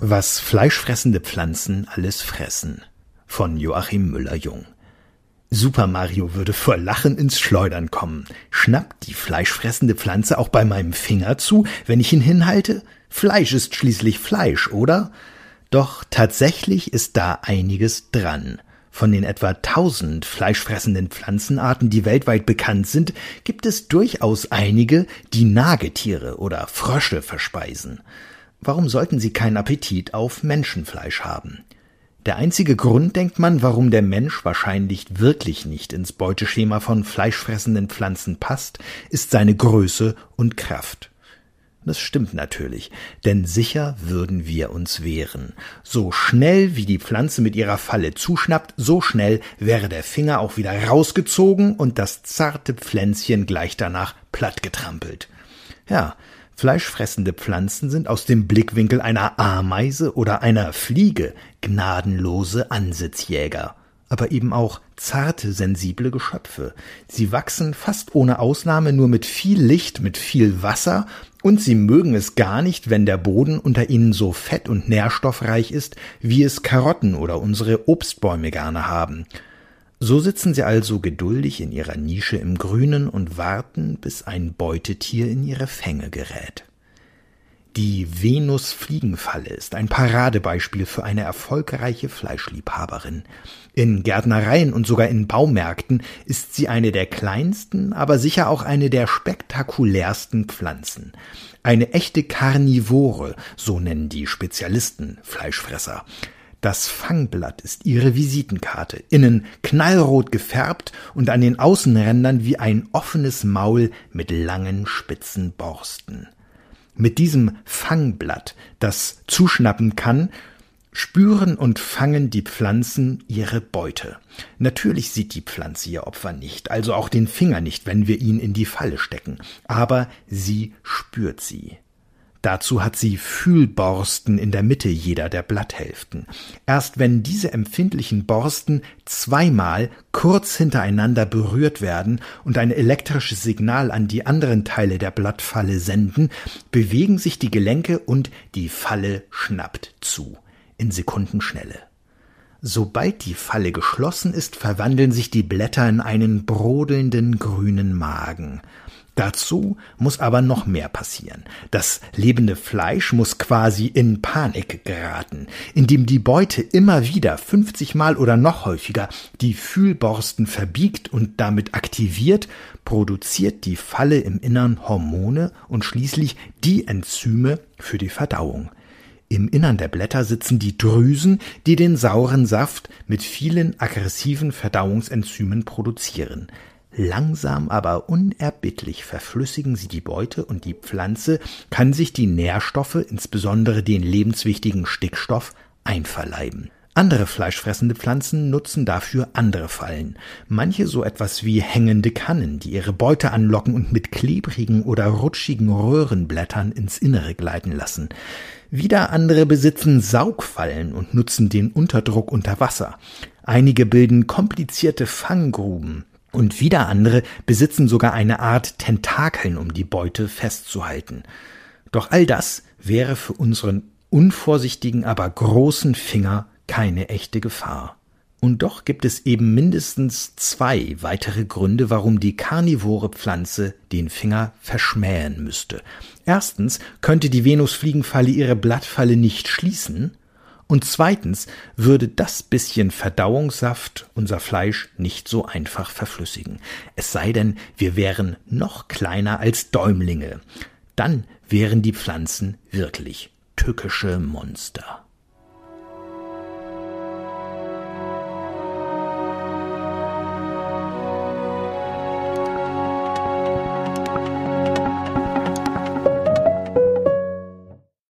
Was fleischfressende Pflanzen alles fressen von Joachim Müller-Jung. Super Mario würde vor Lachen ins Schleudern kommen. Schnappt die fleischfressende Pflanze auch bei meinem Finger zu, wenn ich ihn hinhalte? Fleisch ist schließlich Fleisch, oder? Doch tatsächlich ist da einiges dran. Von den etwa tausend fleischfressenden Pflanzenarten, die weltweit bekannt sind, gibt es durchaus einige, die Nagetiere oder Frösche verspeisen. Warum sollten sie keinen Appetit auf Menschenfleisch haben? Der einzige Grund, denkt man, warum der Mensch wahrscheinlich wirklich nicht ins Beuteschema von fleischfressenden Pflanzen passt, ist seine Größe und Kraft. Das stimmt natürlich, denn sicher würden wir uns wehren. So schnell wie die Pflanze mit ihrer Falle zuschnappt, so schnell wäre der Finger auch wieder rausgezogen und das zarte Pflänzchen gleich danach plattgetrampelt. Ja, Fleischfressende Pflanzen sind aus dem Blickwinkel einer Ameise oder einer Fliege gnadenlose Ansitzjäger, aber eben auch zarte, sensible Geschöpfe. Sie wachsen fast ohne Ausnahme nur mit viel Licht, mit viel Wasser, und sie mögen es gar nicht, wenn der Boden unter ihnen so fett und nährstoffreich ist, wie es Karotten oder unsere Obstbäume gerne haben. So sitzen sie also geduldig in ihrer Nische im Grünen und warten, bis ein Beutetier in ihre Fänge gerät. Die Venus-Fliegenfalle ist ein Paradebeispiel für eine erfolgreiche Fleischliebhaberin. In Gärtnereien und sogar in Baumärkten ist sie eine der kleinsten, aber sicher auch eine der spektakulärsten Pflanzen. Eine echte Karnivore, so nennen die Spezialisten Fleischfresser. Das Fangblatt ist ihre Visitenkarte, innen knallrot gefärbt und an den Außenrändern wie ein offenes Maul mit langen spitzen Borsten. Mit diesem Fangblatt, das zuschnappen kann, spüren und fangen die Pflanzen ihre Beute. Natürlich sieht die Pflanze ihr Opfer nicht, also auch den Finger nicht, wenn wir ihn in die Falle stecken, aber sie spürt sie. Dazu hat sie Fühlborsten in der Mitte jeder der Blatthälften. Erst wenn diese empfindlichen Borsten zweimal kurz hintereinander berührt werden und ein elektrisches Signal an die anderen Teile der Blattfalle senden, bewegen sich die Gelenke und die Falle schnappt zu. In Sekundenschnelle. Sobald die Falle geschlossen ist, verwandeln sich die Blätter in einen brodelnden grünen Magen. Dazu muss aber noch mehr passieren. Das lebende Fleisch muss quasi in Panik geraten, indem die Beute immer wieder 50 Mal oder noch häufiger die Fühlborsten verbiegt und damit aktiviert, produziert die Falle im Innern Hormone und schließlich die Enzyme für die Verdauung. Im Innern der Blätter sitzen die Drüsen, die den sauren Saft mit vielen aggressiven Verdauungsenzymen produzieren. Langsam aber unerbittlich verflüssigen sie die Beute und die Pflanze kann sich die Nährstoffe, insbesondere den lebenswichtigen Stickstoff, einverleiben. Andere fleischfressende Pflanzen nutzen dafür andere Fallen. Manche so etwas wie hängende Kannen, die ihre Beute anlocken und mit klebrigen oder rutschigen Röhrenblättern ins Innere gleiten lassen. Wieder andere besitzen Saugfallen und nutzen den Unterdruck unter Wasser. Einige bilden komplizierte Fanggruben, und wieder andere besitzen sogar eine Art Tentakeln, um die Beute festzuhalten. Doch all das wäre für unseren unvorsichtigen, aber großen Finger keine echte Gefahr. Und doch gibt es eben mindestens zwei weitere Gründe, warum die karnivore Pflanze den Finger verschmähen müsste. Erstens könnte die Venusfliegenfalle ihre Blattfalle nicht schließen, und zweitens würde das bisschen Verdauungssaft unser Fleisch nicht so einfach verflüssigen. Es sei denn, wir wären noch kleiner als Däumlinge. Dann wären die Pflanzen wirklich tückische Monster.